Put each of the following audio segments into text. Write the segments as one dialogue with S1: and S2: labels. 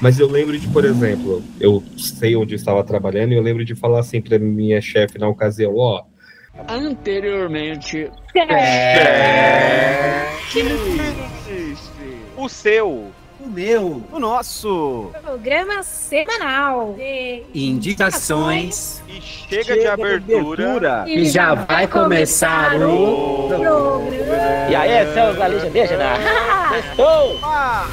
S1: Mas eu lembro de, por exemplo, eu sei onde eu estava trabalhando e eu lembro de falar assim pra minha chefe na ocasião, ó.
S2: Anteriormente.
S3: É. O seu.
S4: O meu.
S5: O nosso.
S6: Programa semanal. De
S4: Indicações.
S3: E chega, chega de abertura.
S4: E já vai começar o.
S2: Programa. E aí, seus alienígenas? Estou! Ah.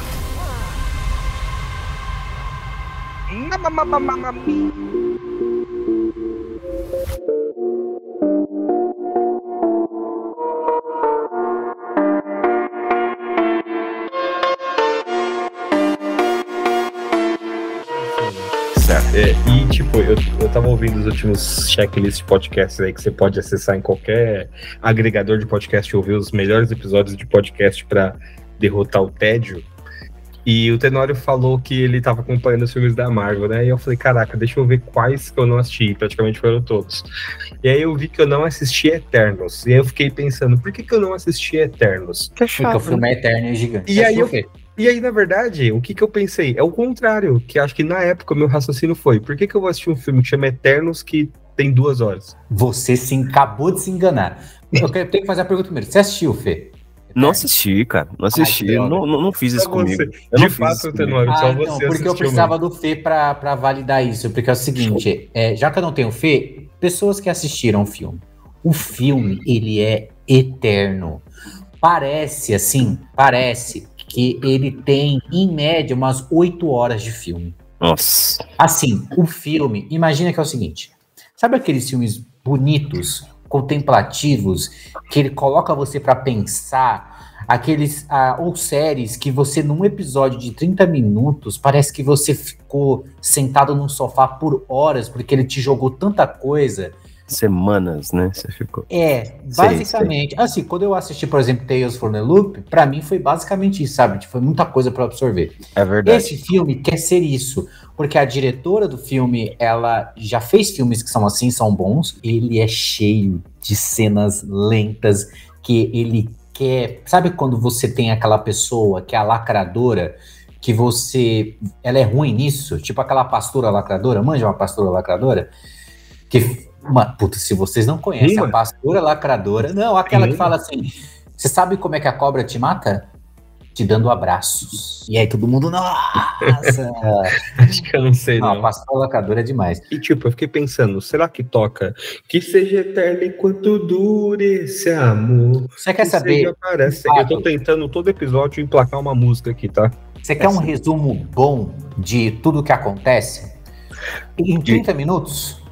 S1: É, e, tipo, eu, eu tava ouvindo os últimos checklists de podcasts aí que você pode acessar em qualquer agregador de podcast e ouvir os melhores episódios de podcast para derrotar o tédio. E o Tenório falou que ele tava acompanhando os filmes da Marvel, né? E eu falei, caraca, deixa eu ver quais que eu não assisti. Praticamente foram todos. E aí eu vi que eu não assisti Eternos. E aí eu fiquei pensando, por que, que eu não assisti Eternos?
S4: Que chato, Porque o filme é eterno e gigante.
S1: E aí eu, e aí, na verdade, o que, que eu pensei? É o contrário, que acho que na época o meu raciocínio foi, por que, que eu vou assistir um filme que chama Eternos que tem duas horas?
S4: Você se acabou de se enganar. Eu tenho que fazer a pergunta primeiro. Você assistiu, Fê?
S5: Não assisti, cara. Não assisti. Ai, não, não, não, fiz isso comigo. Eu
S1: de fato, Tenório,
S4: ah, só você não, porque eu precisava mesmo. do Fê pra, pra validar isso. Porque é o seguinte, é, já que eu não tenho Fê, pessoas que assistiram o filme. O filme, ele é eterno. Parece, assim, parece que ele tem, em média, umas oito horas de filme.
S5: Nossa.
S4: Assim, o filme, imagina que é o seguinte: sabe aqueles filmes bonitos, contemplativos, que ele coloca você para pensar, aqueles ah, ou séries que você num episódio de 30 minutos parece que você ficou sentado num sofá por horas porque ele te jogou tanta coisa
S5: semanas, né? Você ficou.
S4: É, basicamente. Sei, sei. Assim, quando eu assisti, por exemplo, Tales from the Loop, para mim foi basicamente isso, sabe? Tipo, foi muita coisa para absorver.
S5: É verdade.
S4: Esse filme quer ser isso, porque a diretora do filme, ela já fez filmes que são assim, são bons. Ele é cheio de cenas lentas que ele quer. Sabe quando você tem aquela pessoa que é a lacradora? Que você. Ela é ruim nisso, tipo aquela pastora lacradora, manja uma pastora lacradora? Que uma, puta, se vocês não conhecem Rima. a pastora lacradora, não, aquela Rima. que fala assim: você sabe como é que a cobra te mata? Te dando abraços. E aí todo mundo, nossa!
S1: Acho que eu não sei, não. não.
S4: A pastora lacradora é demais.
S1: E tipo, eu fiquei pensando, será que toca que seja eterno enquanto dure esse amor?
S4: Você quer saber?
S1: Parece. Eu tô tentando todo episódio emplacar uma música aqui, tá?
S4: Você quer um resumo bom de tudo que acontece? Em 30 de... minutos?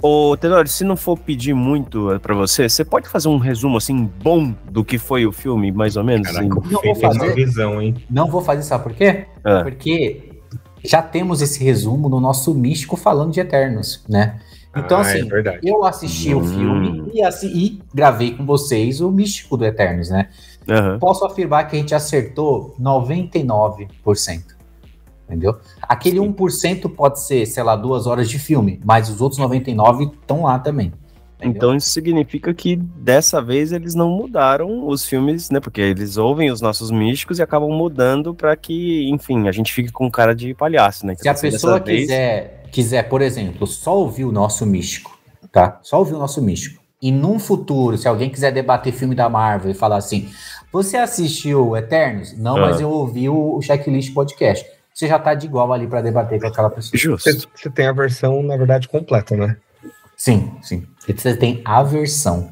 S5: Ô, Tenório, se não for pedir muito eh, para você, você pode fazer um resumo assim bom do que foi o filme, mais ou menos? Caraca,
S4: assim? não vou fazer. Visão, hein? Não vou fazer, sabe por quê? Ah. Porque já temos esse resumo no nosso místico falando de Eternos, né? Então, ah, é assim, é eu assisti hum. o filme e, assim, e, gravei com vocês o místico do Eternos, né? Uhum. Posso afirmar que a gente acertou 99% entendeu? Aquele Sim. 1% pode ser, sei lá, duas horas de filme, mas os outros 99 estão lá também.
S5: Entendeu? Então isso significa que dessa vez eles não mudaram os filmes, né? Porque eles ouvem os nossos místicos e acabam mudando para que, enfim, a gente fique com cara de palhaço, né?
S4: Então, Se a assim, pessoa quiser, vez... quiser, por exemplo, só ouvir o nosso místico, tá? Só ouvir o nosso místico. E num futuro, se alguém quiser debater filme da Marvel e falar assim, você assistiu Eternos? Não, ah. mas eu ouvi o Checklist Podcast você já tá de igual ali para debater com aquela pessoa.
S1: Justo. Você, tem a versão, na verdade, completa, né?
S4: Sim, sim. Você tem a versão.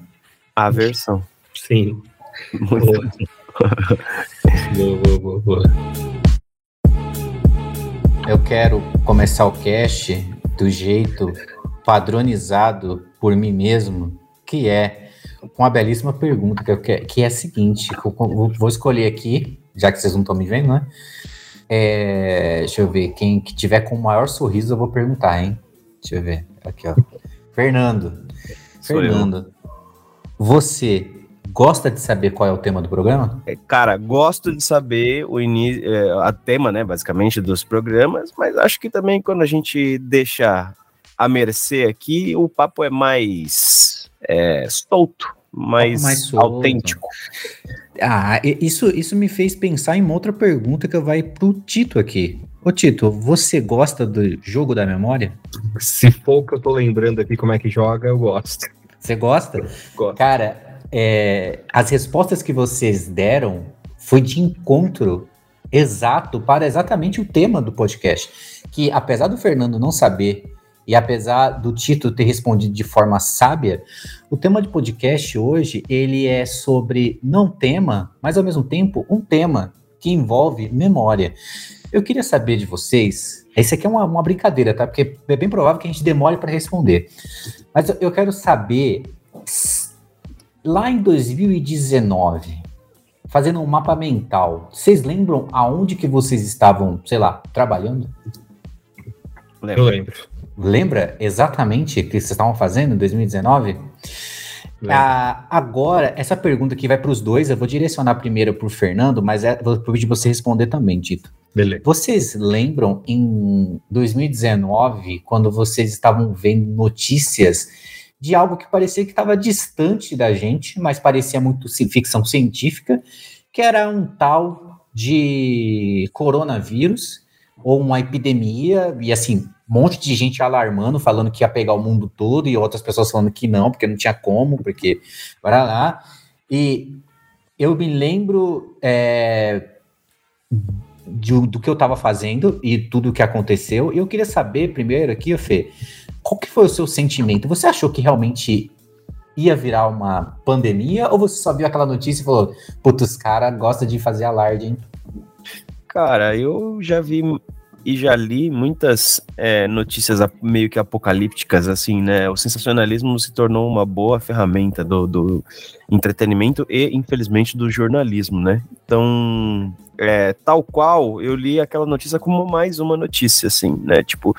S5: A versão.
S1: Sim.
S5: Muito
S1: boa, boa, boa, boa.
S4: Eu quero começar o cast do jeito padronizado por mim mesmo, que é com uma belíssima pergunta, que, que é a seguinte: eu vou escolher aqui, já que vocês não estão me vendo, né? É, deixa eu ver, quem que tiver com o maior sorriso eu vou perguntar, hein? Deixa eu ver, aqui ó. Fernando. Sou Fernando, eu. você gosta de saber qual é o tema do programa?
S5: É, cara, gosto de saber o início, é, a tema, né, basicamente dos programas, mas acho que também quando a gente deixa a mercê aqui, o papo é mais é, solto mais, mais autêntico.
S4: Ah, isso, isso me fez pensar em uma outra pergunta que vai pro Tito aqui. Ô Tito, você gosta do jogo da memória?
S1: Se for que eu tô lembrando aqui como é que joga, eu gosto.
S4: Você gosta?
S1: Gosto.
S4: Cara, é, as respostas que vocês deram foi de encontro exato para exatamente o tema do podcast. Que apesar do Fernando não saber e apesar do Tito ter respondido de forma sábia, o tema de podcast hoje ele é sobre não tema, mas ao mesmo tempo um tema que envolve memória. Eu queria saber de vocês. Esse aqui é uma, uma brincadeira, tá? Porque é bem provável que a gente demore para responder. Mas eu, eu quero saber, lá em 2019, fazendo um mapa mental, vocês lembram aonde que vocês estavam, sei lá, trabalhando?
S1: Eu lembro.
S4: Lembra exatamente o que vocês estavam fazendo em 2019? Ah, agora, essa pergunta aqui vai para os dois. Eu vou direcionar primeiro para o Fernando, mas é, vou pedir você responder também, Tito.
S1: Beleza.
S4: Vocês lembram em 2019, quando vocês estavam vendo notícias de algo que parecia que estava distante da gente, mas parecia muito ficção científica, que era um tal de coronavírus ou uma epidemia, e assim, um monte de gente alarmando, falando que ia pegar o mundo todo, e outras pessoas falando que não, porque não tinha como, porque. Para lá. E eu me lembro é, do que eu estava fazendo e tudo o que aconteceu. E eu queria saber primeiro aqui, Fê, qual que foi o seu sentimento? Você achou que realmente ia virar uma pandemia ou você só viu aquela notícia e falou, putz, os caras gostam de fazer alarde, hein?
S5: Cara, eu já vi e já li muitas é, notícias meio que apocalípticas, assim, né? O sensacionalismo se tornou uma boa ferramenta do, do entretenimento e, infelizmente, do jornalismo, né? Então, é, tal qual, eu li aquela notícia como mais uma notícia, assim, né? Tipo,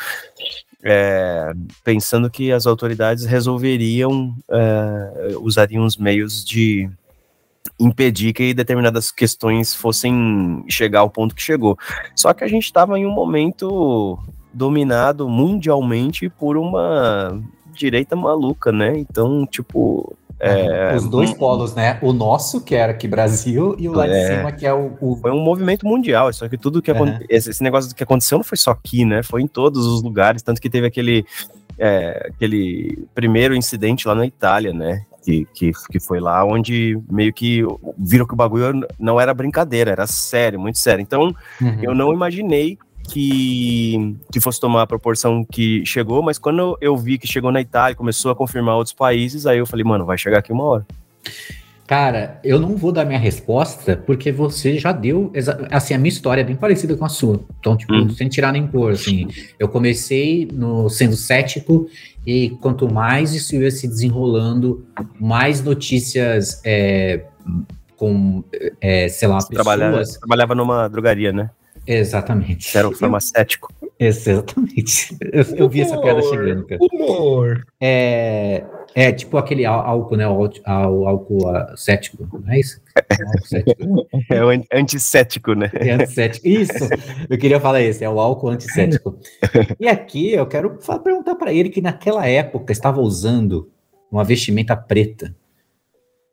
S5: é, pensando que as autoridades resolveriam, é, usariam os meios de impedir que determinadas questões fossem chegar ao ponto que chegou. Só que a gente estava em um momento dominado mundialmente por uma direita maluca, né? Então, tipo. É,
S4: Os dois polos, né? O nosso, que era aqui Brasil, e o lá é, de cima, que é o, o,
S5: Foi um movimento mundial, só que tudo que esse, esse negócio que aconteceu não foi só aqui, né? Foi em todos os lugares, tanto que teve aquele, é, aquele primeiro incidente lá na Itália, né? Que, que, que foi lá onde meio que viram que o bagulho não era brincadeira, era sério, muito sério. Então, uhum. eu não imaginei que, que fosse tomar a proporção que chegou, mas quando eu vi que chegou na Itália, começou a confirmar outros países, aí eu falei, mano, vai chegar aqui uma hora.
S4: Cara, eu não vou dar minha resposta porque você já deu. Assim, a minha história é bem parecida com a sua. Então, tipo, uhum. sem tirar nem pôr, assim. Eu comecei no, sendo cético e quanto mais isso ia se desenrolando, mais notícias é, com, é, sei lá,
S5: pessoas... Trabalhava, trabalhava numa drogaria, né?
S4: Exatamente.
S5: Era um farmacéutico.
S4: Exatamente. Eu, eu vi essa piada chegando, cara.
S1: Humor.
S4: É, é tipo aquele álcool, né? O álcool cético, não é isso?
S5: É o antissético, né?
S4: É antissético. Isso! Eu queria falar isso, é o álcool antissético. E aqui eu quero perguntar para ele que naquela época estava usando uma vestimenta preta.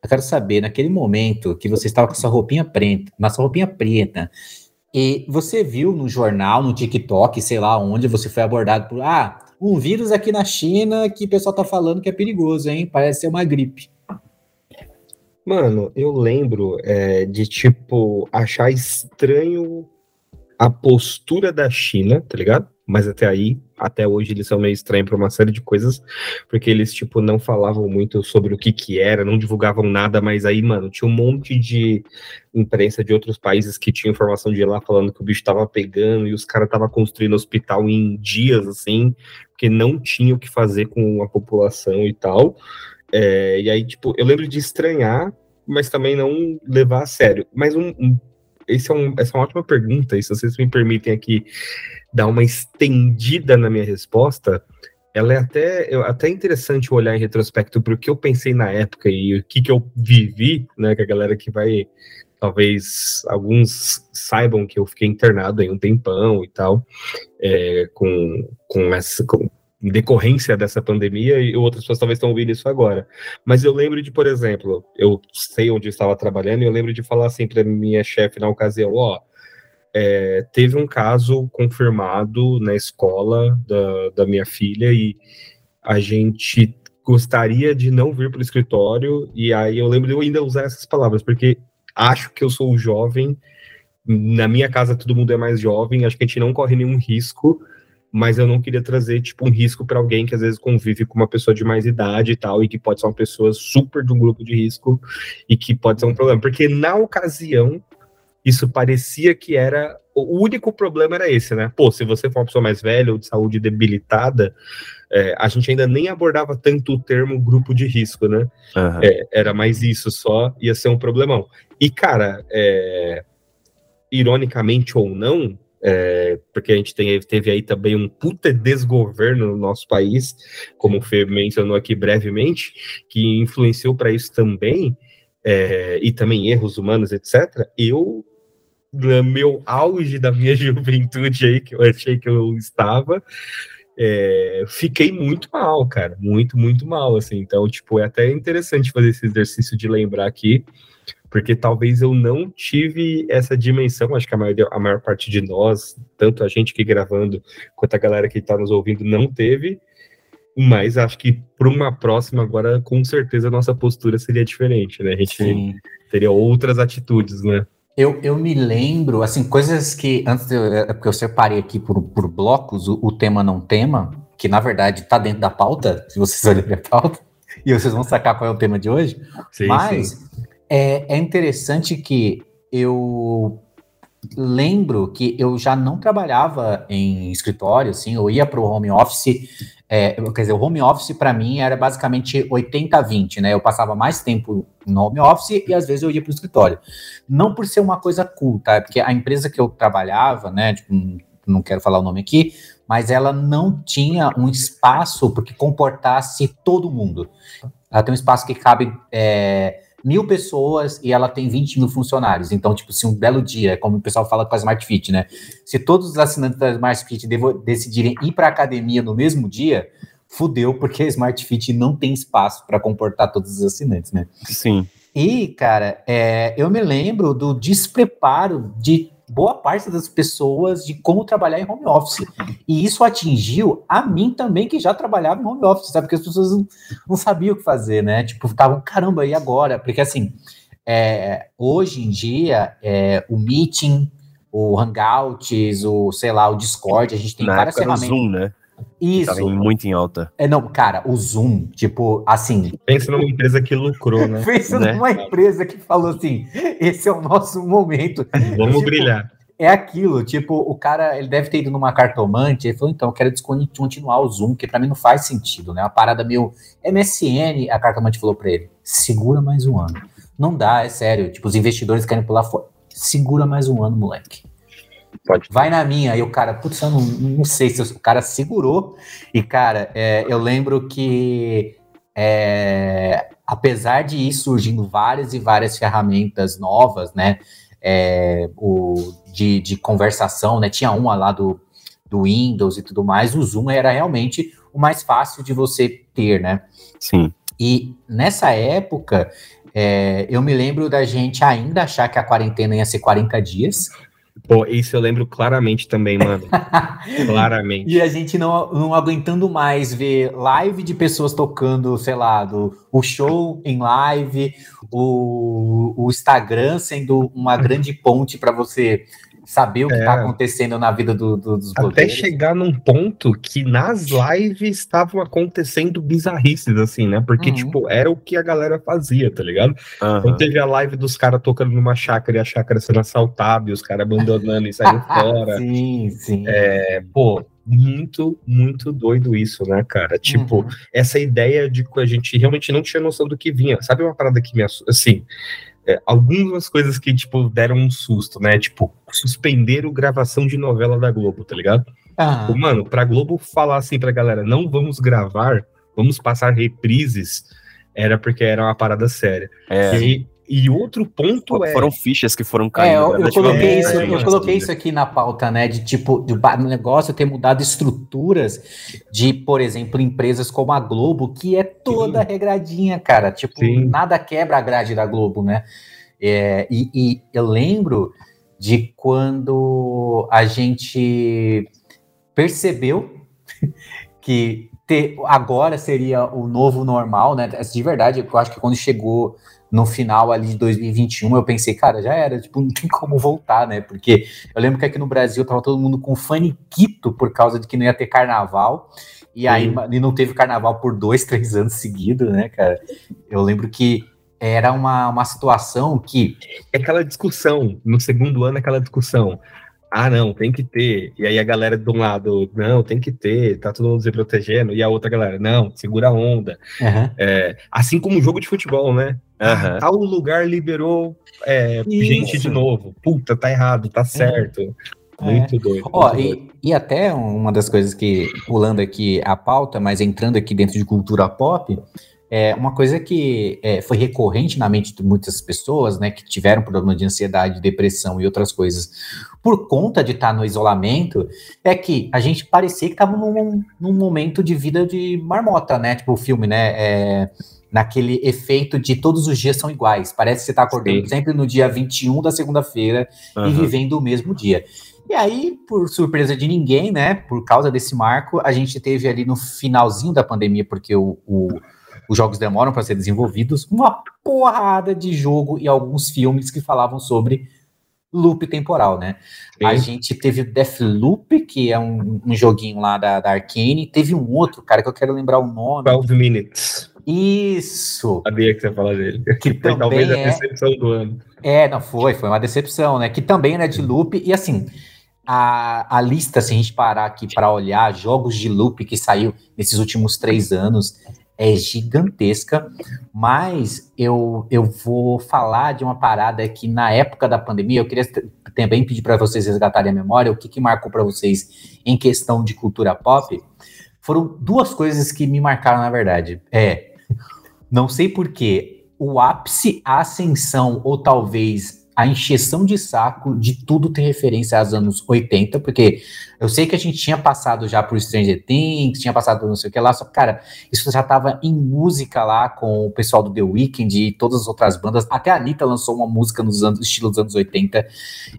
S4: Eu quero saber, naquele momento que você estava com sua roupinha preta, uma sua roupinha preta, e você viu no jornal, no TikTok, sei lá onde, você foi abordado por. Ah, um vírus aqui na China que o pessoal tá falando que é perigoso, hein? Parece ser uma gripe.
S1: Mano, eu lembro é, de, tipo, achar estranho a postura da China, tá ligado? Mas até aí, até hoje, eles são meio estranhos para uma série de coisas, porque eles, tipo, não falavam muito sobre o que que era, não divulgavam nada, mas aí, mano, tinha um monte de imprensa de outros países que tinha informação de lá falando que o bicho tava pegando e os caras tava construindo hospital em dias, assim, porque não tinha o que fazer com a população e tal. É, e aí, tipo, eu lembro de estranhar, mas também não levar a sério. Mas um, um esse é um, essa é uma ótima pergunta, e se vocês me permitem aqui dar uma estendida na minha resposta, ela é até, até interessante olhar em retrospecto para o que eu pensei na época e o que, que eu vivi, né, com a galera que vai, talvez alguns saibam que eu fiquei internado aí um tempão e tal, é, com, com essa, com, decorrência dessa pandemia, e outras pessoas talvez estão ouvindo isso agora. Mas eu lembro de, por exemplo, eu sei onde eu estava trabalhando, e eu lembro de falar assim para minha chefe na ocasião, ó, é, teve um caso confirmado na escola da, da minha filha e a gente gostaria de não vir para o escritório, e aí eu lembro de eu ainda usar essas palavras, porque acho que eu sou jovem, na minha casa todo mundo é mais jovem, acho que a gente não corre nenhum risco, mas eu não queria trazer, tipo, um risco para alguém que às vezes convive com uma pessoa de mais idade e tal, e que pode ser uma pessoa super de um grupo de risco, e que pode ser um problema, porque na ocasião, isso parecia que era o único problema era esse, né? Pô, se você for uma pessoa mais velha ou de saúde debilitada, é, a gente ainda nem abordava tanto o termo grupo de risco, né? Uhum. É, era mais isso só, ia ser um problemão. E, cara, é, ironicamente ou não, é, porque a gente tem, teve aí também um puta desgoverno no nosso país, como o Fê mencionou aqui brevemente, que influenciou para isso também, é, e também erros humanos, etc. Eu no meu auge da minha juventude aí, que eu achei que eu estava, é, fiquei muito mal, cara, muito, muito mal, assim, então, tipo, é até interessante fazer esse exercício de lembrar aqui, porque talvez eu não tive essa dimensão, acho que a maior, a maior parte de nós, tanto a gente que gravando, quanto a galera que está nos ouvindo, não teve, mas acho que para uma próxima agora, com certeza, a nossa postura seria diferente, né, a gente Sim. teria outras atitudes, né.
S4: Eu, eu me lembro, assim, coisas que antes eu, é porque eu separei aqui por, por blocos o, o tema não tema, que na verdade está dentro da pauta, se vocês olharem a pauta, e vocês vão sacar qual é o tema de hoje. Sim, Mas sim. É, é interessante que eu lembro que eu já não trabalhava em escritório, assim, eu ia para o home office é, quer dizer, o home office para mim era basicamente 80-20, né? Eu passava mais tempo no home office e às vezes eu ia para o escritório. Não por ser uma coisa cool, tá? Porque a empresa que eu trabalhava, né? Tipo, não quero falar o nome aqui, mas ela não tinha um espaço que comportasse todo mundo. Ela tem um espaço que cabe é, mil pessoas e ela tem 20 mil funcionários. Então, tipo, se um belo dia, como o pessoal fala com a Smart Fit, né? Se todos os assinantes da Smart Fit decidirem ir para academia no mesmo dia, fudeu, porque a Smart Fit não tem espaço para comportar todos os assinantes, né?
S5: Sim.
S4: E, cara, é, eu me lembro do despreparo de boa parte das pessoas de como trabalhar em home office. E isso atingiu a mim também, que já trabalhava em home office, sabe? Porque as pessoas não, não sabiam o que fazer, né? Tipo, estavam, caramba, e agora? Porque assim, é, hoje em dia, é, o meeting, o Hangouts, o, sei lá, o Discord, a gente tem
S5: Na
S4: várias ferramentas.
S5: Zoom, né?
S4: Isso.
S5: Tava muito em alta.
S4: É, não, cara, o Zoom, tipo, assim.
S1: Pensa numa empresa que lucrou, né?
S4: Pensa
S1: né?
S4: numa empresa que falou assim: esse é o nosso momento.
S1: Vamos
S4: tipo,
S1: brilhar.
S4: É aquilo, tipo, o cara, ele deve ter ido numa cartomante, ele falou, então, eu quero descontinuar o Zoom, que para mim não faz sentido, né? Uma parada meio MSN, a cartomante falou para ele, segura mais um ano. Não dá, é sério, tipo, os investidores querem pular fora. Segura mais um ano, moleque. Pode. Vai na minha. Aí o cara, putz, eu não, não sei se o cara segurou. E, cara, é, eu lembro que é, apesar de ir surgindo várias e várias ferramentas novas, né? É, o, de, de conversação, né? Tinha uma lá do, do Windows e tudo mais, o Zoom era realmente o mais fácil de você ter, né?
S5: Sim.
S4: E nessa época, é, eu me lembro da gente ainda achar que a quarentena ia ser 40 dias.
S1: Pô, isso eu lembro claramente também, mano. claramente.
S4: E a gente não, não aguentando mais ver live de pessoas tocando, sei lá, do, o show em live, o, o Instagram sendo uma grande ponte para você saber o que está é. acontecendo na vida do, do, dos
S1: blogueiros. Até chegar num ponto que nas lives estavam acontecendo bizarrices, assim, né? Porque, uhum. tipo, era o que a galera fazia, tá ligado? Uhum. Então teve a live dos caras tocando numa chácara e a chácara sendo assaltada e os caras abandonando e saindo fora.
S4: Sim, sim.
S1: É, pô, muito, muito doido isso, né, cara? Tipo, uhum. essa ideia de que a gente realmente não tinha noção do que vinha. Sabe uma parada que me assim, é, algumas coisas que, tipo, deram um susto, né? Tipo, suspenderam gravação de novela da Globo, tá ligado? Ah. Mano, pra Globo falar assim pra galera, não vamos gravar, vamos passar reprises, era porque era uma parada séria. É. E aí, e outro ponto
S5: foram
S1: é.
S5: Foram fichas que foram caindo. É,
S4: eu, eu coloquei, isso, eu coloquei isso aqui na pauta, né? De tipo, do negócio ter mudado estruturas de, por exemplo, empresas como a Globo, que é toda Sim. regradinha, cara. Tipo, Sim. nada quebra a grade da Globo, né? É, e, e eu lembro de quando a gente percebeu que ter, agora seria o novo normal, né? De verdade, eu acho que quando chegou no final ali de 2021, eu pensei, cara, já era, tipo, não tem como voltar, né? Porque eu lembro que aqui no Brasil tava todo mundo com faniquito por causa de que não ia ter carnaval. E aí e não teve carnaval por dois, três anos seguidos, né, cara? Eu lembro que era uma, uma situação que.
S1: É aquela discussão, no segundo ano, aquela discussão ah, não, tem que ter. E aí a galera de um lado, não, tem que ter, tá todo mundo se protegendo. E a outra galera, não, segura a onda. Uhum. É, assim como o jogo de futebol, né? Uhum. Tal lugar liberou é, gente de novo. Puta, tá errado, tá certo. É. Muito doido.
S4: Ó,
S1: muito
S4: e,
S1: doido.
S4: e até uma das coisas que, pulando aqui a pauta, mas entrando aqui dentro de cultura pop, é, uma coisa que é, foi recorrente na mente de muitas pessoas, né, que tiveram problema de ansiedade, depressão e outras coisas, por conta de estar no isolamento, é que a gente parecia que estava num, num, momento de vida de marmota, né? Tipo o filme, né? É, naquele efeito de todos os dias são iguais. Parece que você está acordando Sim. sempre no dia 21 da segunda-feira uhum. e vivendo o mesmo dia. E aí, por surpresa de ninguém, né? Por causa desse marco, a gente teve ali no finalzinho da pandemia, porque o, o os jogos demoram para ser desenvolvidos, uma porrada de jogo e alguns filmes que falavam sobre loop temporal, né? Sim. A gente teve o Deathloop, que é um, um joguinho lá da, da Arkane, teve um outro, cara, que eu quero lembrar o nome.
S1: 12 Minutes.
S4: Isso.
S1: Sabia que você ia falar dele.
S4: Que foi talvez é... a decepção do ano. É, não foi, foi uma decepção, né? Que também era de loop, e assim, a, a lista, se a gente parar aqui para olhar jogos de loop que saiu nesses últimos três anos, é gigantesca, mas eu, eu vou falar de uma parada que na época da pandemia, eu queria também pedir para vocês resgatarem a memória, o que, que marcou para vocês em questão de cultura pop. Foram duas coisas que me marcaram, na verdade. É, não sei porquê, o ápice, a ascensão, ou talvez a encheção de saco de tudo tem referência aos anos 80, porque eu sei que a gente tinha passado já por Stranger Things, tinha passado não sei o que lá, só que, cara, isso já tava em música lá com o pessoal do The Weeknd e todas as outras bandas. Até a Anitta lançou uma música nos anos, estilo dos anos 80.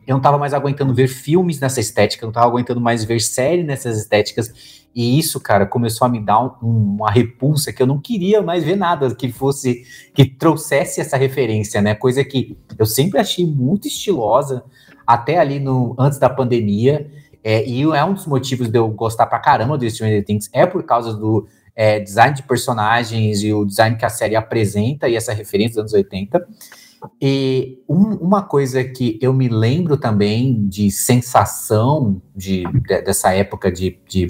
S4: Eu não tava mais aguentando ver filmes nessa estética, não tava aguentando mais ver série nessas estéticas. E isso, cara, começou a me dar um, uma repulsa que eu não queria mais ver nada que fosse, que trouxesse essa referência, né? Coisa que eu sempre achei muito estilosa, até ali no antes da pandemia. É, e é um dos motivos de eu gostar pra caramba do Stranger Things, é por causa do é, design de personagens e o design que a série apresenta e essa referência dos anos 80. E um, uma coisa que eu me lembro também de sensação de, de dessa época de, de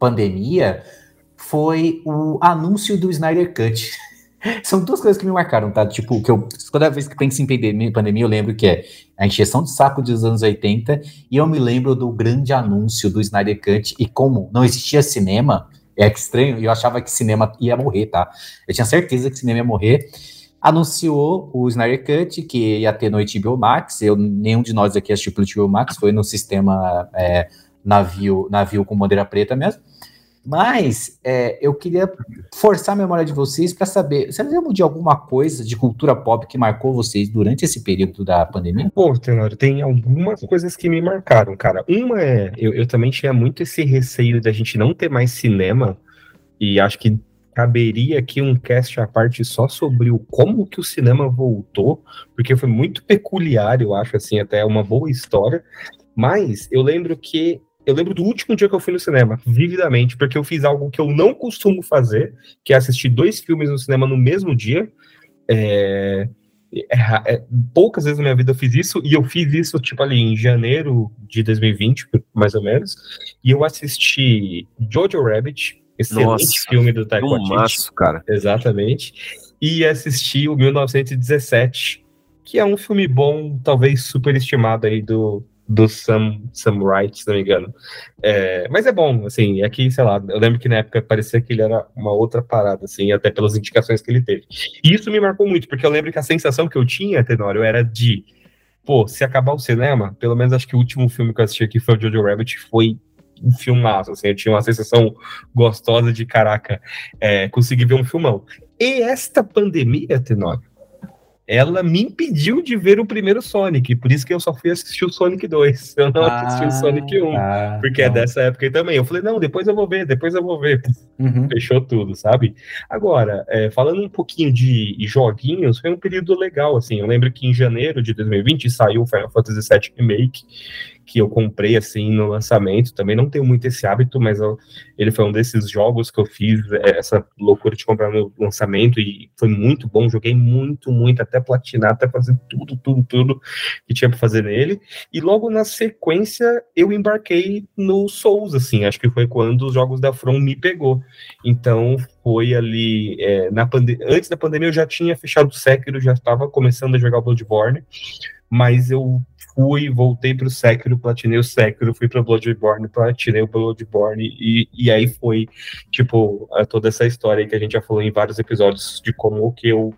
S4: pandemia foi o anúncio do Snyder Cut. São duas coisas que me marcaram, tá? Tipo, que eu, toda vez que penso em pandemia, eu lembro que é a encheção de saco dos anos 80, e eu me lembro do grande anúncio do Snyder Cut, e como não existia cinema, é que estranho, eu achava que cinema ia morrer, tá? Eu tinha certeza que cinema ia morrer. Anunciou o Snyder Cut, que ia ter no HBO Max, eu, nenhum de nós aqui assistiu pelo HBO Max, foi no sistema é, navio, navio com bandeira preta mesmo. Mas é, eu queria forçar a memória de vocês para saber, você lembra de alguma coisa de cultura pop que marcou vocês durante esse período da pandemia?
S1: Pô, Tenório, tem algumas coisas que me marcaram, cara. Uma é, eu, eu também tinha muito esse receio da gente não ter mais cinema, e acho que caberia aqui um cast à parte só sobre o como que o cinema voltou, porque foi muito peculiar, eu acho, assim, até uma boa história. Mas eu lembro que eu lembro do último dia que eu fui no cinema, vividamente, porque eu fiz algo que eu não costumo fazer, que é assistir dois filmes no cinema no mesmo dia. É, é, é, poucas vezes na minha vida eu fiz isso, e eu fiz isso, tipo, ali em janeiro de 2020, mais ou menos, e eu assisti Jojo Rabbit, excelente Nossa, filme do Taika
S5: Waititi. cara.
S1: Exatamente. E assisti o 1917, que é um filme bom, talvez superestimado aí do, do Sam, Sam Wright, se não me engano. É, mas é bom, assim, é que, sei lá, eu lembro que na época parecia que ele era uma outra parada, assim, até pelas indicações que ele teve. E isso me marcou muito, porque eu lembro que a sensação que eu tinha, Tenório, era de, pô, se acabar o cinema, pelo menos acho que o último filme que eu assisti aqui foi o Jojo Rabbit, foi um filmaço, assim, eu tinha uma sensação gostosa de, caraca, é, conseguir ver um filmão. E esta pandemia, Tenório, ela me impediu de ver o primeiro Sonic, por isso que eu só fui assistir o Sonic 2. Eu não ah, assisti o Sonic 1, tá, porque é então. é dessa época aí também. Eu falei, não, depois eu vou ver, depois eu vou ver. Uhum. Fechou tudo, sabe? Agora, é, falando um pouquinho de joguinhos, foi um período legal, assim. Eu lembro que em janeiro de 2020 saiu o Final Fantasy VII Remake, que eu comprei assim no lançamento. Também não tenho muito esse hábito, mas eu, ele foi um desses jogos que eu fiz é, essa loucura de comprar no lançamento e foi muito bom. Joguei muito, muito, até platinar, até fazer tudo, tudo, tudo que tinha para fazer nele. E logo na sequência eu embarquei no Souls, assim. Acho que foi quando os jogos da From me pegou. Então foi ali é, na pande antes da pandemia eu já tinha fechado o Sekiro, já estava começando a jogar Bloodborne, mas eu fui, voltei pro Sekiro, platinei o Sekiro, fui pro Bloodborne, platinei o Bloodborne, e, e aí foi, tipo, toda essa história que a gente já falou em vários episódios de como que eu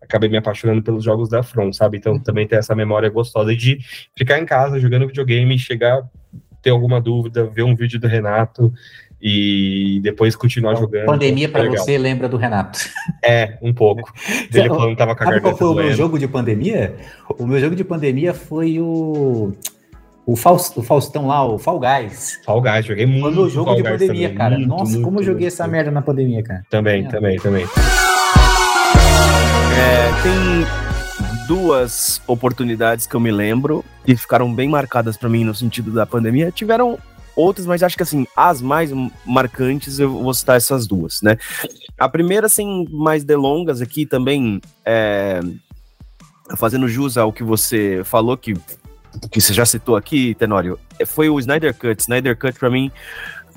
S1: acabei me apaixonando pelos jogos da From, sabe? Então também tem essa memória gostosa de ficar em casa jogando videogame, chegar, ter alguma dúvida, ver um vídeo do Renato, e depois continuar então, jogando.
S4: Pandemia para você lembra do Renato.
S1: É, um pouco.
S4: Ele falando que tava com a Sabe qual foi o meu jogo de pandemia? O meu jogo de pandemia foi o o, Faust, o Faustão lá, o Fall Guys.
S1: Fall Guys, joguei muito. Foi
S4: o jogo Fall de Guys pandemia, também. cara. Muito, Nossa, muito, como eu joguei muito, essa merda na pandemia, cara.
S1: Também, é. também, também.
S5: É, tem duas oportunidades que eu me lembro que ficaram bem marcadas para mim no sentido da pandemia. Tiveram outras, mas acho que assim, as mais marcantes eu vou citar essas duas, né? A primeira, sem mais delongas aqui também, é, fazendo jus ao que você falou, que, que você já citou aqui, Tenório, foi o Snyder Cut. Snyder Cut, para mim,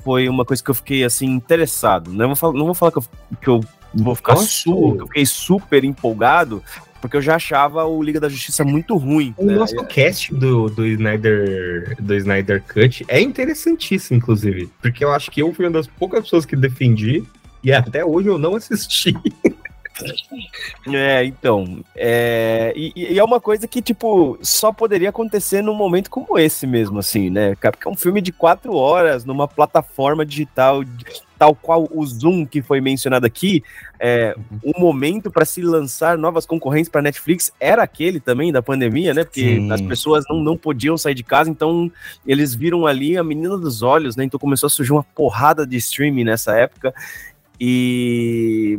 S5: foi uma coisa que eu fiquei assim interessado. Não né? vou falar, não vou falar que eu, que eu vou ficar eu fiquei super empolgado, porque eu já achava o Liga da Justiça muito ruim.
S1: O né? nosso cast do, do, Snyder, do Snyder Cut é interessantíssimo, inclusive. Porque eu acho que eu fui uma das poucas pessoas que defendi, e até hoje eu não assisti.
S5: É, então. É, e, e, é uma coisa que, tipo, só poderia acontecer num momento como esse mesmo, assim, né? Porque é um filme de quatro horas numa plataforma digital tal qual o Zoom que foi mencionado aqui, é, o momento para se lançar novas concorrentes para Netflix era aquele também da pandemia, né? Porque Sim. as pessoas não, não podiam sair de casa, então eles viram ali a menina dos olhos, né? Então começou a surgir uma porrada de streaming nessa época. E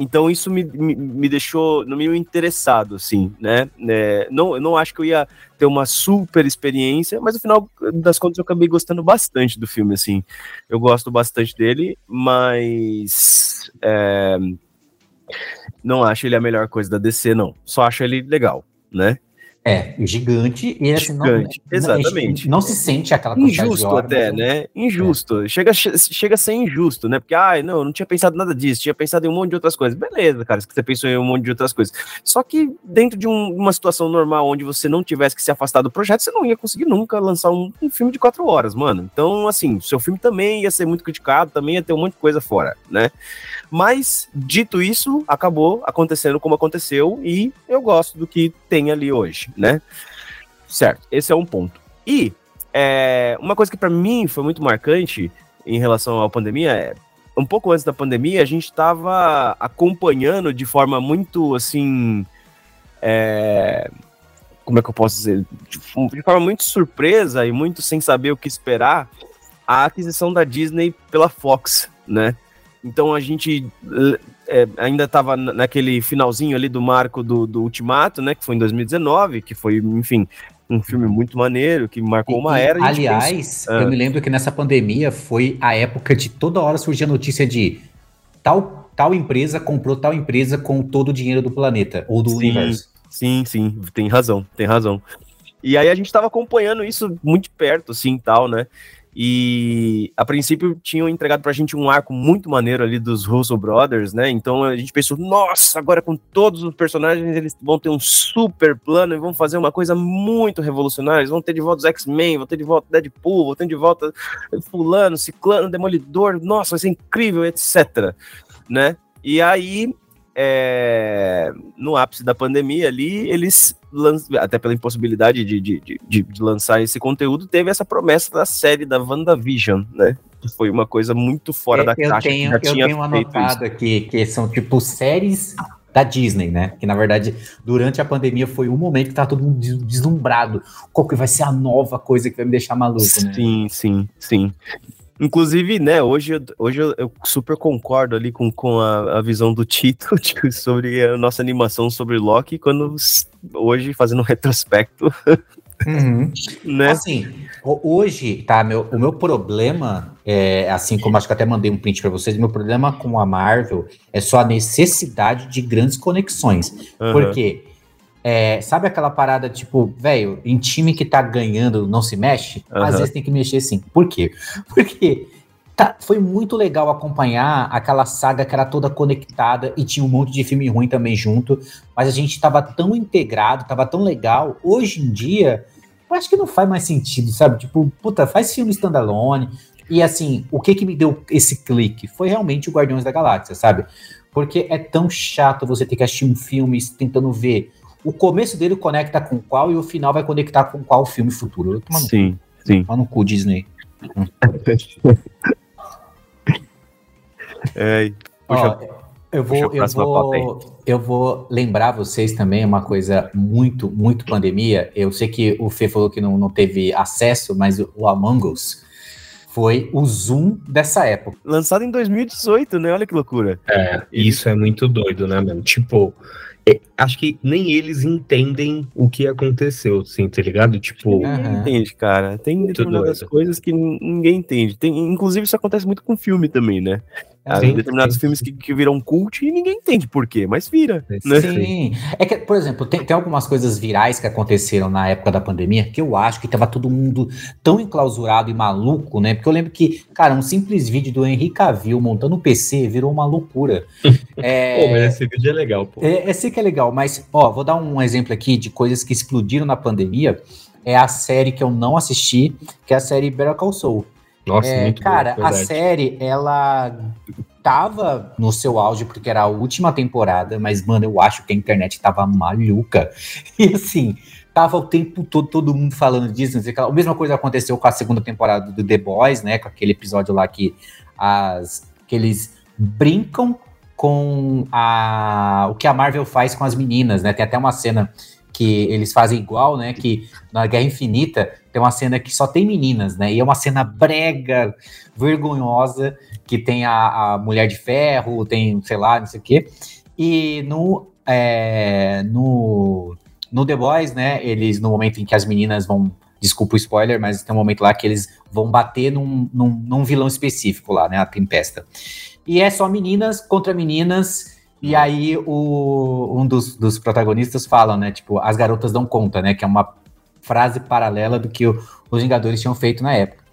S5: então isso me, me, me, deixou no mínimo interessado, assim, né? É, não, eu não acho que eu ia ter uma super experiência, mas no final das contas eu acabei gostando bastante do filme, assim. Eu gosto bastante dele, mas é, não acho ele a melhor coisa da DC, não. Só acho ele legal, né?
S4: É, gigante e assim,
S5: gigante, não, exatamente.
S4: Não, não, se sente aquela
S5: Injusto até, né? Injusto. É. Chega, chega a ser injusto, né? Porque, ai, não, não tinha pensado nada disso, tinha pensado em um monte de outras coisas. Beleza, cara, você pensou em um monte de outras coisas. Só que dentro de um, uma situação normal onde você não tivesse que se afastar do projeto, você não ia conseguir nunca lançar um, um filme de quatro horas, mano. Então, assim, seu filme também ia ser muito criticado, também ia ter um monte de coisa fora, né? Mas, dito isso, acabou acontecendo como aconteceu e eu gosto do que tem ali hoje, né? Certo, esse é um ponto. E é, uma coisa que para mim foi muito marcante em relação à pandemia é um pouco antes da pandemia, a gente estava acompanhando de forma muito assim. É, como é que eu posso dizer? De forma muito surpresa e muito sem saber o que esperar, a aquisição da Disney pela Fox, né? Então a gente é, ainda estava naquele finalzinho ali do marco do, do Ultimato, né? Que foi em 2019, que foi, enfim, um filme muito maneiro, que marcou uma e, era.
S4: Aliás, eu me lembro que nessa pandemia foi a época de toda hora surgia a notícia de tal, tal empresa comprou tal empresa com todo o dinheiro do planeta ou do sim, universo.
S5: Sim, sim, tem razão, tem razão. E aí a gente estava acompanhando isso muito perto, assim, tal, né? E a princípio tinham entregado pra gente um arco muito maneiro ali dos Russell Brothers, né? Então a gente pensou, nossa, agora com todos os personagens eles vão ter um super plano e vão fazer uma coisa muito revolucionária. Eles vão ter de volta os X-Men, vão ter de volta Deadpool, vão ter de volta Fulano, Ciclano, Demolidor, nossa, vai ser incrível, etc. Né? E aí é, no ápice da pandemia ali, eles, até pela impossibilidade de, de, de, de, lançar esse conteúdo, teve essa promessa da série da WandaVision, né? Que foi uma coisa muito fora da
S4: eu
S5: caixa.
S4: Tenho, eu tenho anotado aqui, que são tipo séries da Disney, né? Que na verdade, durante a pandemia foi um momento que tá todo mundo des- deslumbrado. Qual que vai ser a nova coisa que vai me deixar maluco, né?
S5: Sim, sim, sim. Inclusive, né, hoje, eu- hoje eu, eu super concordo ali com, com a, a visão do Tito tipo, sobre a nossa animação sobre Loki, quando hoje, fazendo um retrospecto,
S4: Uhum.
S5: né?
S4: Assim, ho- hoje, tá, meu, o meu problema, é, assim como acho que até mandei um print pra vocês, meu problema com a Marvel é só a necessidade de grandes conexões.
S5: Aham.
S4: Porque, é, sabe aquela parada, tipo, velho, em time que tá ganhando não se mexe? Às
S5: Aham.
S4: vezes tem que mexer sim. Por quê? Porque tá- foi muito legal acompanhar aquela saga que era toda conectada e tinha um monte de filme ruim também junto, mas a gente tava tão integrado, tava tão legal. Hoje em dia, eu acho que não faz mais sentido, sabe? Tipo, puta, faz filme standalone. E assim, o que que me deu esse clique? Foi realmente o Guardiões da Galáxia, sabe? Porque é tão chato você ter que assistir um filme tentando ver. O começo dele conecta com qual e o final vai conectar com qual filme futuro. Eu tô tomando
S5: Sim, sim.
S4: Toma no cu, Disney.
S5: É, puxa,
S4: Ó, eu vou, eu vou, eu vou lembrar vocês também uma coisa muito, muito pandemia. Eu sei que o Fê falou que não, não teve acesso, mas o, Among Us foi o Zoom dessa época.
S5: lançado em 2018, né? Olha que loucura.
S1: É, isso é muito doido, né, mano? Tipo, acho que nem eles entendem o que aconteceu, assim, tá ligado? Tipo,
S5: Ninguém entende, cara. Tem determinadas coisas que ninguém entende. Tem, inclusive, isso acontece muito com filme também, né? Há
S1: Sim,
S5: determinados
S1: sim.
S5: filmes que, que viram cult e ninguém entende por quê, mas vira. Né?
S4: Sim. É que, por exemplo, tem, tem algumas coisas virais que aconteceram na época da pandemia que eu acho que tava todo mundo tão enclausurado e maluco, né? Porque eu lembro que, cara, um simples vídeo do Henrique Cavill montando um PC virou uma loucura. É,
S1: pô, mas esse vídeo é legal, pô.
S4: É, é sei que é legal, mas, ó, vou dar um exemplo aqui de coisas que explodiram na pandemia. É a série que eu não assisti, que é a série Better Call Saul.
S1: Nossa,
S4: É,
S1: muito
S4: cara,
S1: bom,
S4: a série, ela tava no seu auge porque era a última temporada, mas, mano, eu acho que a internet tava maluca. E assim, tava o tempo todo todo mundo falando disso. não sei. A mesma coisa aconteceu com a segunda temporada do The Boys, né? Com aquele episódio lá que, as, que eles brincam com a, o que a Marvel faz com as meninas, né? Tem até uma cena que eles fazem igual, né? Que na Guerra Infinita tem uma cena que só tem meninas, né? E é uma cena brega, vergonhosa, que tem a, a Mulher de Ferro, tem, sei lá, não sei o quê. E no, é, no, no The Boys, né? Eles, no momento em que as meninas vão. Desculpa o spoiler, mas tem um momento lá que eles vão bater num, num, num vilão específico lá, né? A Tempesta. E é só meninas contra meninas. E aí o, um dos, dos protagonistas fala, né? Tipo, as garotas dão conta, né? Que é uma frase paralela do que o- os Vingadores tinham feito na época.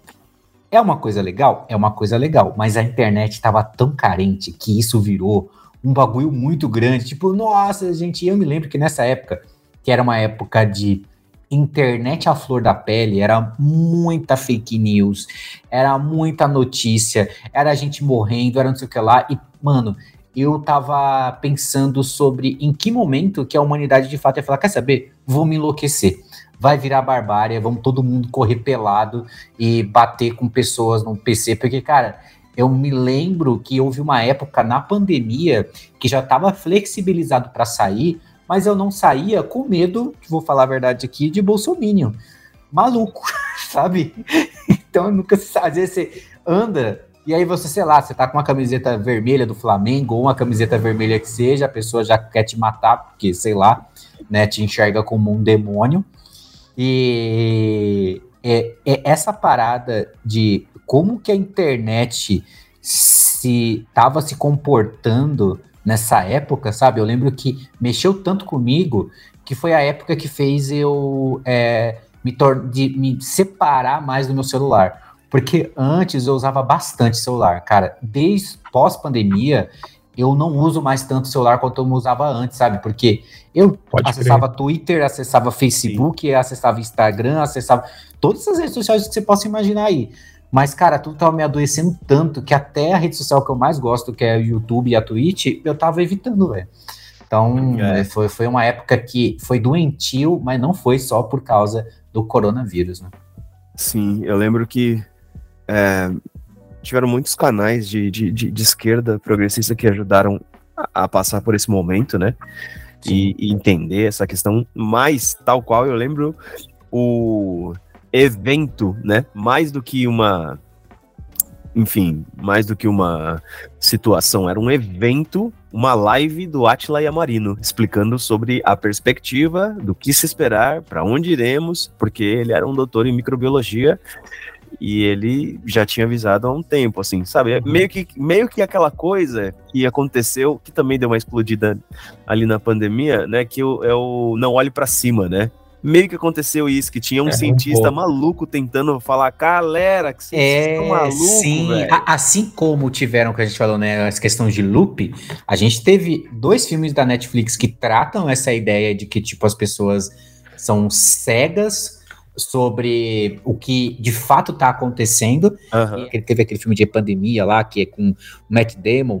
S4: É uma coisa legal? É uma coisa legal, mas a internet estava tão carente que isso virou um bagulho muito grande. Tipo, nossa, gente, eu me lembro que nessa época, que era uma época de internet à flor da pele, era muita fake news, era muita notícia, era gente morrendo, era não sei o que lá, e, mano, eu tava pensando sobre em que momento que a humanidade de fato ia falar, quer saber? Vou me enlouquecer. Vai virar barbárie, vamos todo mundo correr pelado e bater com pessoas no PC, porque, cara, eu me lembro que houve uma época na pandemia que já estava flexibilizado para sair, mas eu não saía com medo, vou falar a verdade aqui, de Bolsonaro. Maluco, sabe? Então, nunca se sabe. Às vezes você anda e aí você, sei lá, você tá com uma camiseta vermelha do Flamengo ou uma camiseta vermelha que seja, a pessoa já quer te matar, porque, sei lá, né, te enxerga como um demônio. E é, é essa parada de como que a internet se tava se comportando nessa época, sabe? Eu lembro que mexeu tanto comigo que foi a época que fez eu é, me, de me separar mais do meu celular. Porque antes eu usava bastante celular, cara. Desde pós-pandemia, eu não uso mais tanto celular quanto eu usava antes, sabe? Porque eu
S1: Pode
S4: acessava Twitter, acessava Facebook, acessava Instagram, acessava todas as redes sociais que você possa imaginar aí. Mas, cara, tudo tava me adoecendo tanto que até a rede social que eu mais gosto, que é o YouTube e a Twitch, eu tava evitando, velho. Então,
S5: É.
S4: eh, foi, foi uma época que foi doentio, mas não foi só por causa do coronavírus, né?
S5: Sim, eu lembro que é, tiveram muitos canais de, de, de, de esquerda progressista que ajudaram a, a passar por esse momento, né? E, e entender essa questão, mas tal qual eu lembro o evento, né? Mais do que uma enfim, mais do que uma situação, era um evento, uma live do Atila Yamarino, explicando sobre a perspectiva do que se esperar, para onde iremos, porque ele era um doutor em microbiologia e ele já tinha avisado há um tempo, assim, sabe? É meio que, meio que aquela coisa que aconteceu, que também deu uma explodida ali na pandemia, né? Que é o Não Olhe para Cima, né? meio que aconteceu isso, que tinha um é, cientista um maluco tentando falar, galera, que vocês
S4: é, estão malucos, sim, assim como tiveram, que a gente falou, né, as questões de loop, a gente teve dois filmes da Netflix que tratam essa ideia de que, tipo, as pessoas são cegas sobre o que de fato está acontecendo. Uhum. Teve aquele filme de pandemia lá, que é com o Matt Damon,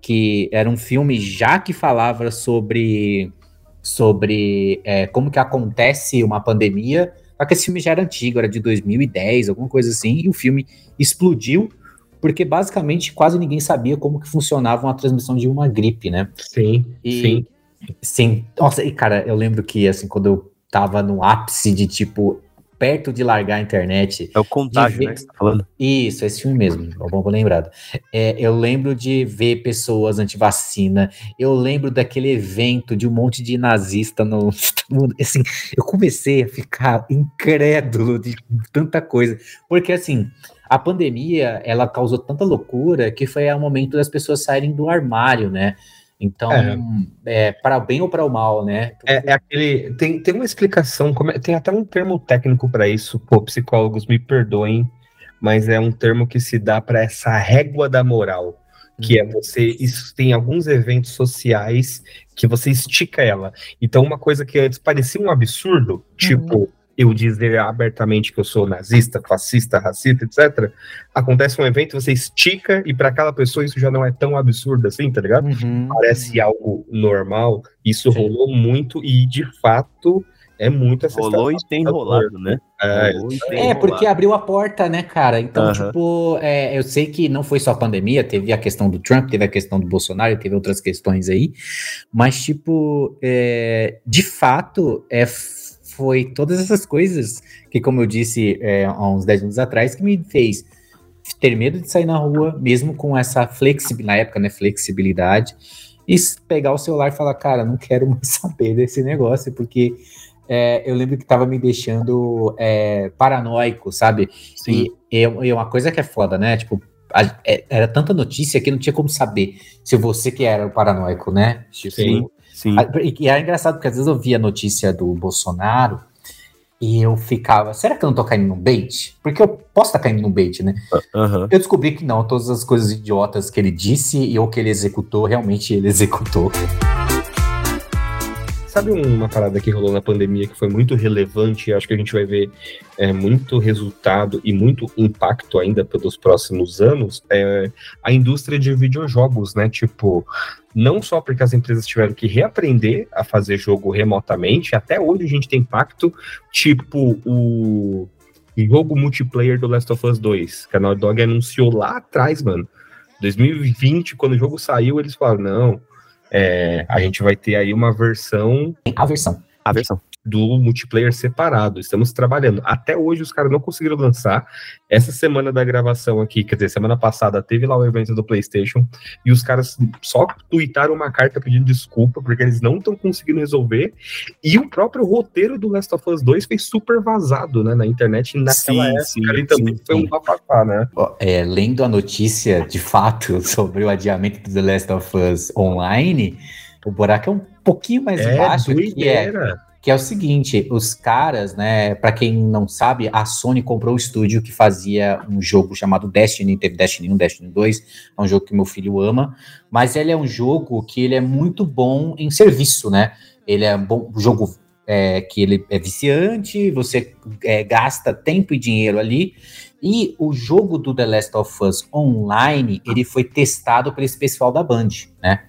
S4: que era um filme já que falava sobre sobre é, como que acontece uma pandemia. Só que esse filme já era antigo, era de 2010, alguma coisa assim, e o filme explodiu porque basicamente quase ninguém sabia como que funcionava uma transmissão de uma gripe, né?
S1: Sim,
S4: e,
S1: sim.
S4: Sim. Nossa, e cara, eu lembro que assim, quando eu tava no ápice de tipo perto de largar a internet.
S5: É o contágio, ver... né? Que você tá falando.
S4: Isso, esse filme mesmo, é bom lembrado. É, eu lembro de ver pessoas anti-vacina, eu lembro daquele evento de um monte de nazista no. Assim, eu comecei a ficar incrédulo de tanta coisa. Porque, assim, a pandemia, ela causou tanta loucura que foi o momento das pessoas saírem do armário, né? Então, é, é para bem ou para o mal, né?
S1: É, é, aquele. Tem, tem uma explicação, é, tem até um termo técnico para isso, pô, psicólogos me perdoem, mas é um termo que se dá para essa régua da moral, que é você. Isso tem alguns eventos sociais que você estica ela. Então, uma coisa que antes parecia um absurdo, tipo. Uhum eu dizer abertamente que eu sou nazista, fascista, racista, etc. Acontece um evento, você estica e para aquela pessoa isso já não é tão absurdo assim, tá ligado? Uhum. Parece algo normal. Isso Sim. rolou muito e de fato é muito
S5: Rolou e tem rolado, né?
S4: É, é porque abriu a porta, né, cara? Então, uhum. tipo, é, eu sei que não foi só a pandemia, teve a questão do Trump, teve a questão do Bolsonaro, teve outras questões aí, mas, tipo, é, de fato, é foi todas essas coisas que, como eu disse é, há uns 10 minutos atrás, que me fez ter medo de sair na rua, mesmo com essa flexibilidade, na época, né, flexibilidade, e pegar o celular e falar, cara, não quero mais saber desse negócio, porque é, eu lembro que estava me deixando é, paranoico, sabe? Sim. E, e, uma coisa que é foda, né? Tipo, a, é, era tanta notícia que não tinha como saber se você que era o paranoico, né?
S5: Tipo, Sim. Sim.
S4: E é engraçado porque às vezes eu via a notícia do Bolsonaro e eu ficava, será que eu não tô caindo no bait? Porque eu posso estar tá caindo no bait, né?
S5: Uhum.
S4: Eu descobri que não, todas as coisas idiotas que ele disse e ou que ele executou, realmente ele executou.
S1: Sabe uma parada que rolou na pandemia que foi muito relevante e acho que a gente vai ver é, muito resultado e muito impacto ainda pelos próximos anos? É a indústria de videojogos, né? Tipo, não só porque as empresas tiveram que reaprender a fazer jogo remotamente, até hoje a gente tem impacto, tipo o jogo multiplayer do Last of Us 2, que a Naughty Dog anunciou lá atrás, mano. 2020, quando o jogo saiu, eles falaram, não, é, a gente vai ter aí uma versão.
S4: A versão.
S5: A versão
S1: do multiplayer separado. Estamos trabalhando. Até hoje os caras não conseguiram lançar. Essa semana da gravação aqui, quer dizer, semana passada teve lá o evento do PlayStation e os caras só tweetaram uma carta pedindo desculpa porque eles não estão conseguindo resolver. E o próprio roteiro do Last of Us 2 foi super vazado, né, na internet naquela sim, época. Sim, também sim, foi um papapá, né?
S4: É, lendo a notícia de fato sobre o adiamento do The Last of Us online, o buraco é um pouquinho mais é, baixo. Que é, que é o seguinte, os caras, né, para quem não sabe, a Sony comprou um estúdio que fazia um jogo chamado Destiny, teve Destiny 1, Destiny 2, é um jogo que meu filho ama, mas ele é um jogo que ele é muito bom em serviço, né? Ele é um bom jogo é, que ele é viciante, você é, gasta tempo e dinheiro ali, e o jogo do The Last of Us Online, ele foi testado pelo esse pessoal da Band, né?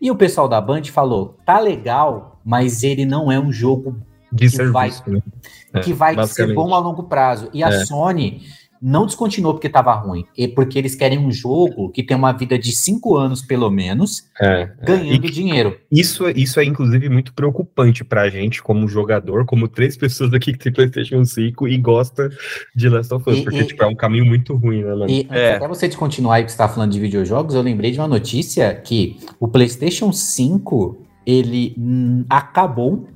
S4: E o pessoal da Band falou: tá legal, mas ele não é um jogo
S1: de que serviço,
S4: vai,
S1: né?
S4: que vai ser bom a longo prazo. E a é. Sony não descontinuou porque estava ruim, é porque eles querem um jogo que tem uma vida de cinco anos, pelo menos,
S1: É,
S4: ganhando
S1: E-
S4: dinheiro.
S1: Isso, isso é, inclusive, muito preocupante pra gente, como jogador, como três pessoas aqui que tem PlayStation 5 e gosta de Last of Us,
S4: E-
S1: porque,
S4: e-
S1: tipo, é um caminho muito ruim, né, mano?
S4: E
S5: É.
S4: até você descontinuar aí que você está falando de videojogos, eu lembrei de uma notícia que o PlayStation 5 ele acabou.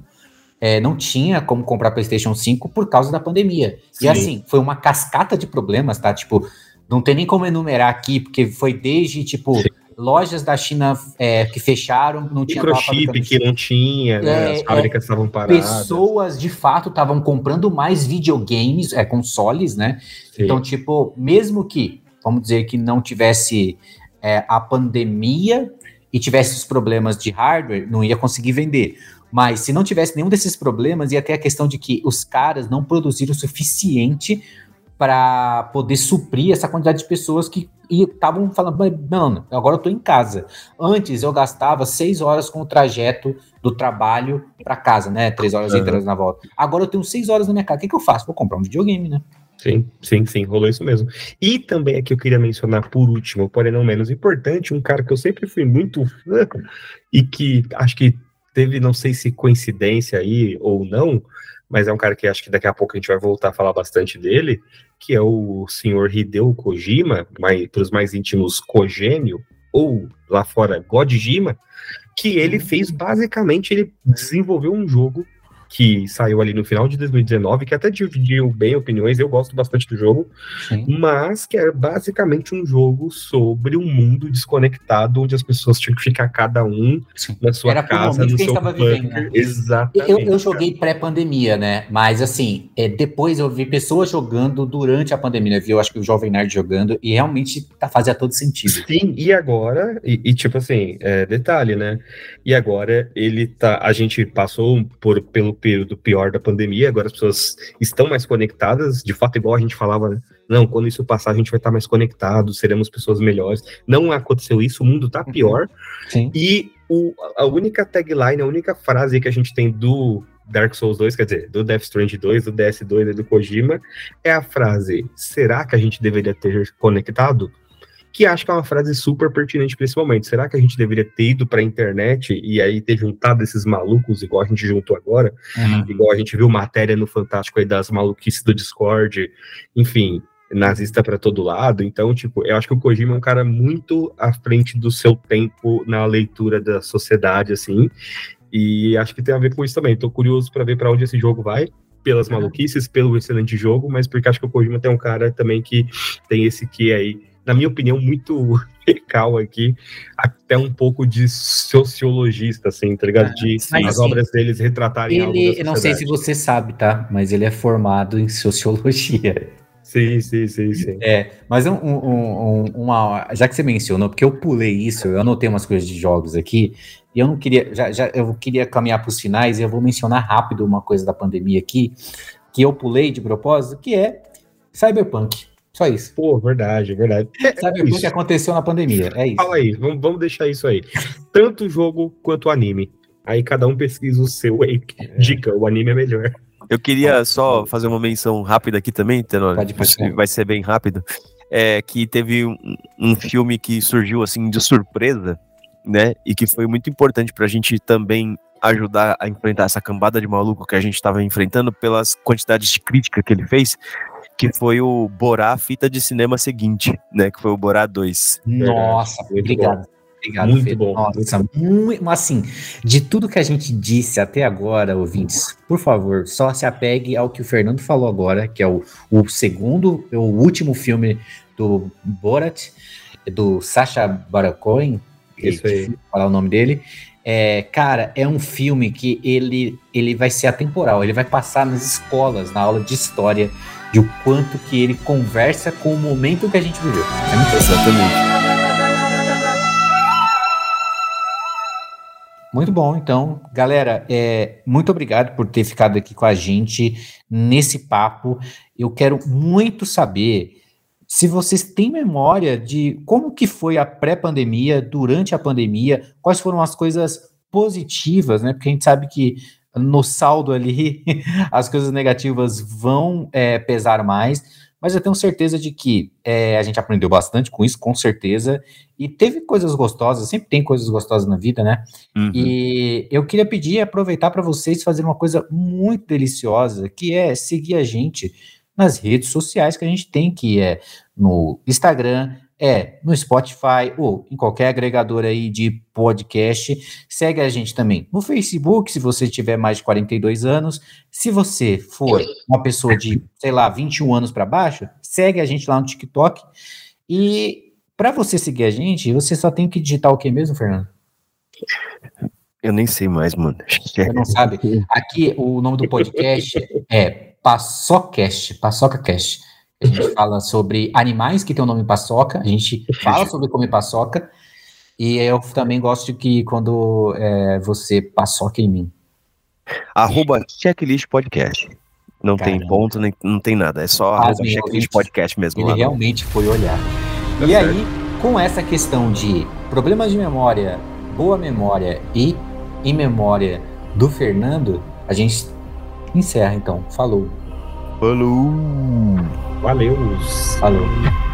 S4: é, não tinha como comprar PlayStation 5 por causa da pandemia.
S1: Sim.
S4: E assim, foi uma cascata de problemas, tá? Tipo, não tem nem como enumerar aqui, porque foi desde, tipo,
S1: Sim.
S4: lojas da China é, que fecharam, não tinha
S1: Microchip que não tinha, né?
S4: É,
S1: As fábricas estavam paradas.
S4: Pessoas de fato estavam comprando mais videogames, é, consoles, né?
S1: Sim.
S4: Então, tipo, mesmo que, vamos dizer que não tivesse é, a pandemia e tivesse os problemas de hardware, não ia conseguir vender. Mas se não tivesse nenhum desses problemas, ia ter a questão de que os caras não produziram o suficiente para poder suprir essa quantidade de pessoas que estavam falando, "Mas, mano, agora eu tô em casa. Antes eu gastava seis horas com o trajeto do trabalho para casa, né? Três horas
S1: Aham.
S4: inteiras na volta. Agora eu tenho seis horas na minha casa. O que, que eu faço? Vou comprar um videogame, né?
S1: Sim, sim, sim, rolou isso mesmo. E também aqui eu queria mencionar por último, porém não menos importante, um cara que eu sempre fui muito fã e que acho que teve, não sei se coincidência aí ou não, mas é um cara que acho que daqui a pouco a gente vai voltar a falar bastante dele, que é o senhor Hideo Kojima, para os mais íntimos Kogênio, ou lá fora Godjima, que ele fez basicamente, ele desenvolveu um jogo que saiu ali no final de 2019, que até dividiu bem opiniões, eu gosto bastante do jogo,
S4: Sim.
S1: mas que é basicamente um jogo sobre um mundo desconectado, onde as pessoas tinham que ficar cada um
S4: Sim.
S1: na sua
S4: Era
S1: casa, no seu
S4: tava vivendo,
S1: bunker.
S4: né?
S1: Exatamente.
S4: Eu, eu joguei pré-pandemia, né? Mas assim, é, depois eu vi pessoas jogando durante a pandemia, né? Vi, eu acho que o Jovem Nerd jogando, e realmente tá, fazia todo sentido.
S1: Sim, e agora, e, e, tipo assim, é, detalhe, né? E agora ele tá. A gente passou por, pelo período pior da pandemia, agora as pessoas estão mais conectadas, de fato, igual a gente falava, né? Não, quando isso passar, a gente vai estar mais conectados, seremos pessoas melhores. Não aconteceu isso, o mundo tá pior.
S4: Sim.
S1: E o, a única tagline, a única frase que a gente tem do Dark Souls 2, quer dizer, do Death Stranding 2, do DS2 e do Kojima, é a frase: será que a gente deveria ter conectado? Que acho que é uma frase super pertinente para esse momento. Será que a gente deveria ter ido para a internet e aí ter juntado esses malucos, igual a gente juntou agora?
S4: Uhum.
S1: Igual a gente viu matéria no Fantástico aí das maluquices do Discord, enfim, nazista para todo lado. Então, tipo, eu acho que o Kojima é um cara muito à frente do seu tempo na leitura da sociedade, assim. E acho que tem a ver com isso também. Tô curioso para ver para onde esse jogo vai. Pelas
S4: Uhum.
S1: maluquices, pelo excelente jogo, mas porque acho que o Kojima tem um cara também que tem esse que aí, na minha opinião, muito recal aqui, até um pouco de sociologista, assim, tá ligado? De
S4: mas
S1: as obras deles retratarem algo
S4: Ele, eu não sei se você sabe, tá? Mas ele é formado em sociologia.
S1: Sim, sim, sim, sim.
S4: É, mas um, um- um- uma, já que você mencionou, porque eu pulei isso, eu anotei umas coisas de jogos aqui, e eu não queria, já, já eu queria caminhar para os finais, e eu vou mencionar rápido uma coisa da pandemia aqui, que eu pulei de propósito, que é Cyberpunk. Só isso.
S1: Pô, verdade, verdade.
S4: Cyberpunk
S1: isso.
S4: aconteceu na pandemia, é isso.
S1: Fala aí, vamos, vamos deixar isso aí. Tanto o jogo quanto o anime. Aí cada um pesquisa o seu aí. Dica, o anime é melhor.
S5: Eu queria só fazer uma menção rápida aqui também, Tenor.
S4: Pode,
S5: Vai ser bem rápido. É que teve um, um filme que surgiu assim de surpresa, né? E que foi muito importante pra gente também ajudar a enfrentar essa cambada de maluco que a gente estava enfrentando pelas quantidades de crítica que ele fez, que foi o Borá fita de cinema seguinte, né? Que foi o Borá 2.
S4: Nossa,
S1: Muito
S4: obrigado. Obrigado,
S1: Muito
S4: Fê.
S1: bom,
S4: Nossa, muito, assim, de tudo que a gente disse até agora, ouvintes, por favor, só se apegue ao que o Fernando falou agora, que é o, o segundo, o último filme do Borat, do Sacha Baron Cohen,
S1: Isso aí.
S4: que- falar o nome dele. É, cara, é um filme que ele, ele vai ser atemporal, ele vai passar nas escolas, na aula de história, de o quanto que ele conversa com o momento que a gente viveu. É muito
S5: Exatamente.
S4: Muito bom, então, galera, é, muito obrigado por ter ficado aqui com a gente nesse papo. Eu quero muito saber se vocês têm memória de como que foi a pré-pandemia, durante a pandemia, quais foram as coisas positivas, né? Porque a gente sabe que no saldo ali as coisas negativas vão é, pesar mais, Mas eu tenho certeza de que é, a gente aprendeu bastante com isso, com certeza. E teve coisas gostosas, sempre tem coisas gostosas na vida, né?
S5: Uhum.
S4: E eu queria pedir e aproveitar para vocês fazerem uma coisa muito deliciosa, que é seguir a gente nas redes sociais que a gente tem, que é no Instagram, é no Spotify ou em qualquer agregador aí de podcast. Segue a gente também no Facebook, se você tiver mais de 42 anos. Se você for uma pessoa de, sei lá, 21 anos para baixo, segue a gente lá no TikTok. E para você seguir a gente, você só tem que digitar o que mesmo, Fernando?
S5: Eu nem sei mais, mano.
S4: Você não sabe? Aqui o nome do podcast é Paçocast, PaçocaCast. A gente fala sobre animais que tem o nome paçoca, a gente fala sobre comer paçoca, e eu também gosto que quando é, você paçoca em mim.
S5: Arroba checklist podcast. Não tem
S4: Caramba.
S5: ponto, nem, não tem nada. É só arroba checklist podcast mesmo.
S4: Ele
S5: lá no-
S4: realmente foi olhar.
S5: Tá
S4: e
S5: certo.
S4: aí, com essa questão de problemas de memória, boa memória e em memória do Fernando, a gente encerra então. Falou.
S5: Falou!
S1: Valeu.
S4: Falou.